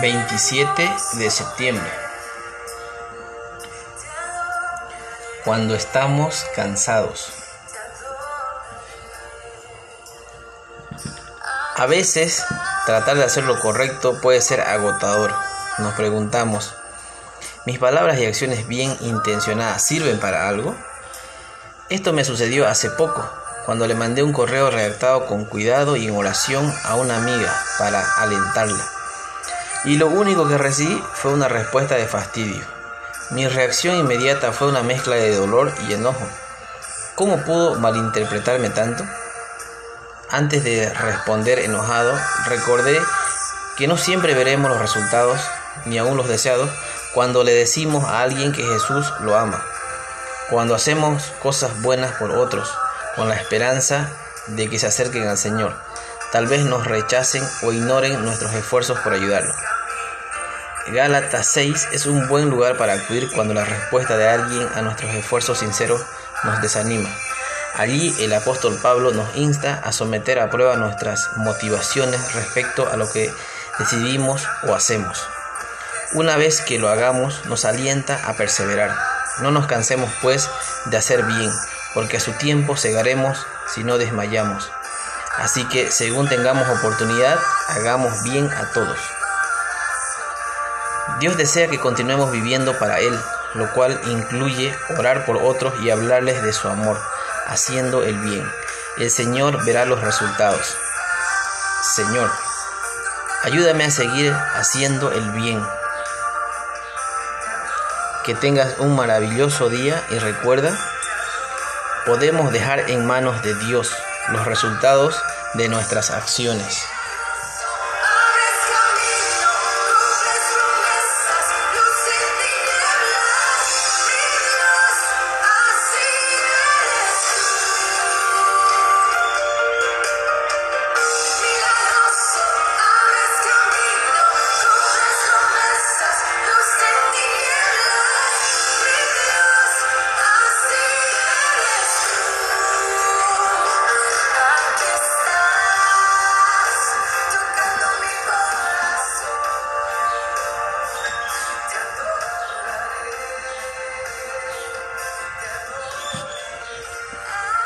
27 de septiembre. Cuando estamos cansados. A veces tratar de hacer lo correcto puede ser agotador. Nos preguntamos, ¿mis palabras y acciones bien intencionadas sirven para algo? Esto me sucedió hace poco, cuando le mandé un correo redactado con cuidado y en oración a una amiga para alentarla y lo único que recibí fue una respuesta de fastidio. Mi reacción inmediata fue una mezcla de dolor y enojo. ¿Cómo pudo malinterpretarme tanto? Antes de responder enojado, recordé que no siempre veremos los resultados, ni aún los deseados, cuando le decimos a alguien que Jesús lo ama, cuando hacemos cosas buenas por otros, con la esperanza de que se acerquen al Señor. Tal vez nos rechacen o ignoren nuestros esfuerzos por ayudarlo. Gálatas 6 es un buen lugar para acudir cuando la respuesta de alguien a nuestros esfuerzos sinceros nos desanima. Allí el apóstol Pablo nos insta a someter a prueba nuestras motivaciones respecto a lo que decidimos o hacemos. Una vez que lo hagamos, nos alienta a perseverar. No nos cansemos, pues, de hacer bien, porque a su tiempo cegaremos si no desmayamos. Así que, según tengamos oportunidad, hagamos bien a todos. Dios desea que continuemos viviendo para Él, lo cual incluye orar por otros y hablarles de su amor, haciendo el bien. El Señor verá los resultados. Señor, ayúdame a seguir haciendo el bien. Que tengas un maravilloso día y recuerda, podemos dejar en manos de Dios los resultados de nuestras acciones.